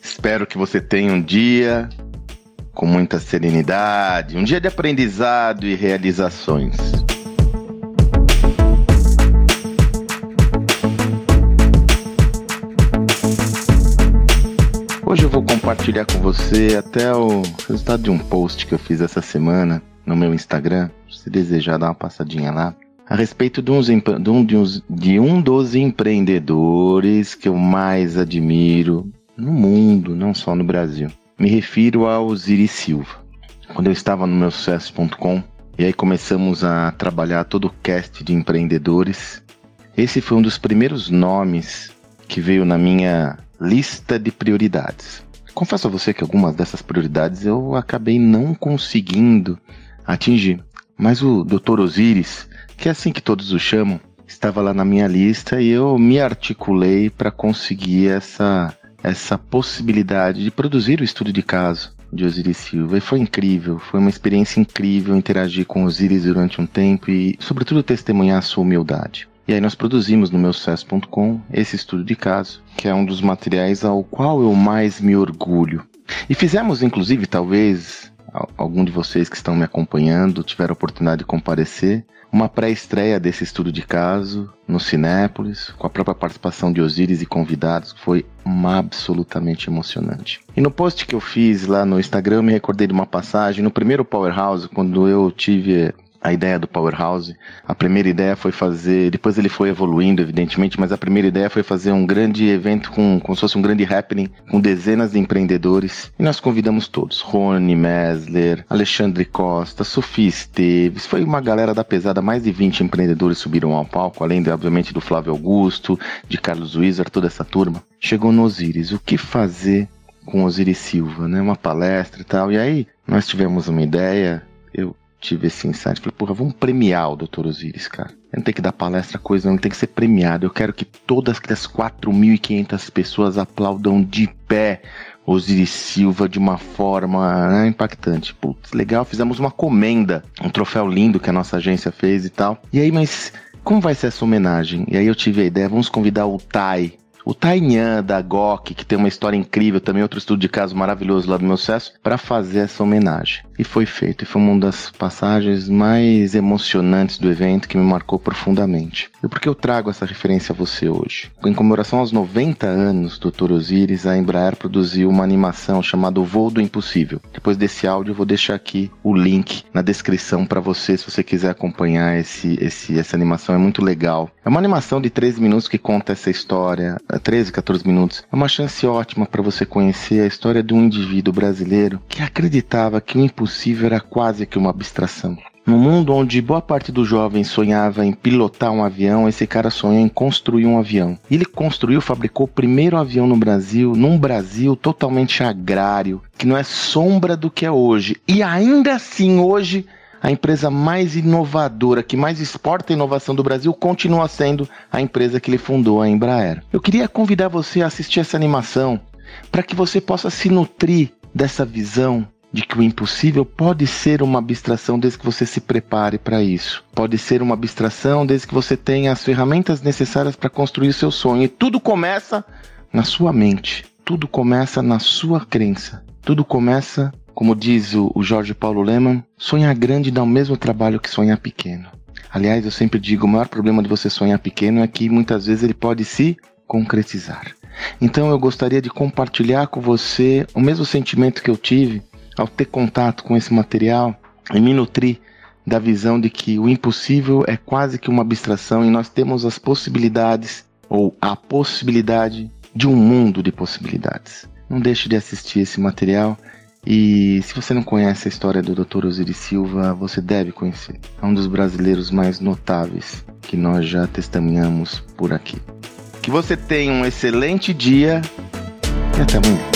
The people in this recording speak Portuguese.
Espero que você tenha um dia com muita serenidade, um dia de aprendizado e realizações. Hoje eu vou compartilhar com você até o resultado de um post que eu fiz essa semana no meu Instagram. Se desejar dar uma passadinha lá, a respeito de, uns, de, um, de, uns, de um dos empreendedores que eu mais admiro no mundo, não só no Brasil. Me refiro ao Osiris Silva. Quando eu estava no meu sucesso.com, e aí começamos a trabalhar todo o cast de empreendedores, esse foi um dos primeiros nomes que veio na minha lista de prioridades. Confesso a você que algumas dessas prioridades eu acabei não conseguindo atingir, mas o Dr. Osiris que é assim que todos o chamam, estava lá na minha lista e eu me articulei para conseguir essa, essa possibilidade de produzir o estudo de caso de Osiris Silva. E foi incrível, foi uma experiência incrível interagir com Osiris durante um tempo e, sobretudo, testemunhar a sua humildade. E aí nós produzimos no meu sucesso.com esse estudo de caso, que é um dos materiais ao qual eu mais me orgulho. E fizemos, inclusive, talvez algum de vocês que estão me acompanhando tiveram a oportunidade de comparecer, uma pré-estreia desse estudo de caso no Cinépolis, com a própria participação de Osiris e convidados, foi absolutamente emocionante. E no post que eu fiz lá no Instagram, me recordei de uma passagem no primeiro Powerhouse, quando eu tive a ideia do Powerhouse. A primeira ideia foi fazer, depois ele foi evoluindo, evidentemente, mas a primeira ideia foi fazer um grande evento com, como se fosse um grande happening, com dezenas de empreendedores. E nós convidamos todos: Rony Mesler, Alexandre Costa, Sofia Esteves. Foi uma galera da pesada, mais de 20 empreendedores subiram ao palco, além, de, obviamente, do Flávio Augusto, de Carlos Wizard, toda essa turma. Chegou no Osiris. O que fazer com Osiris Silva, né? Uma palestra e tal. E aí nós tivemos uma ideia. Tive esse insight. Falei, porra, vamos premiar o Dr. Osiris, cara. Ele não tem que dar palestra, coisa não, ele tem que ser premiado. Eu quero que todas as 4.500 pessoas aplaudam de pé Osiris Silva de uma forma né, impactante. Putz, legal, fizemos uma comenda, um troféu lindo que a nossa agência fez e tal. E aí, mas como vai ser essa homenagem? E aí eu tive a ideia, vamos convidar o Tai, o Tainhan da GOK, que tem uma história incrível, também outro estudo de caso maravilhoso lá do meu sucesso, para fazer essa homenagem. E foi feito, e foi uma das passagens mais emocionantes do evento que me marcou profundamente. E por que eu trago essa referência a você hoje? Em comemoração aos 90 anos do Dr. Osiris, a Embraer produziu uma animação chamada O Voo do Impossível. Depois desse áudio, eu vou deixar aqui o link na descrição para você, se você quiser acompanhar esse, esse, essa animação. É muito legal. É uma animação de 13 minutos que conta essa história, 13, é, 14 minutos. É uma chance ótima para você conhecer a história de um indivíduo brasileiro que acreditava que o impossível era quase que uma abstração. No mundo onde boa parte dos jovens sonhava em pilotar um avião, esse cara sonhou em construir um avião. Ele construiu, fabricou o primeiro avião no Brasil, num Brasil totalmente agrário, que não é sombra do que é hoje. E ainda assim, hoje, a empresa mais inovadora, que mais exporta inovação do Brasil, continua sendo a empresa que ele fundou, a Embraer. Eu queria convidar você a assistir essa animação para que você possa se nutrir dessa visão de que o impossível pode ser uma abstração desde que você se prepare para isso. Pode ser uma abstração desde que você tenha as ferramentas necessárias para construir o seu sonho. E tudo começa na sua mente. Tudo começa na sua crença. Tudo começa, como diz o, Jorge Paulo Leman, sonhar grande dá o mesmo trabalho que sonhar pequeno. Aliás, eu sempre digo, o maior problema de você sonhar pequeno é que muitas vezes ele pode se concretizar. Então eu gostaria de compartilhar com você o mesmo sentimento que eu tive ao ter contato com esse material e me nutrir da visão de que o impossível é quase que uma abstração e nós temos as possibilidades ou a possibilidade de um mundo de possibilidades. Não deixe de assistir esse material e se você não conhece a história do Dr. Osiris Silva, você deve conhecer. É um dos brasileiros mais notáveis que nós já testemunhamos por aqui. Que você tenha um excelente dia e até amanhã.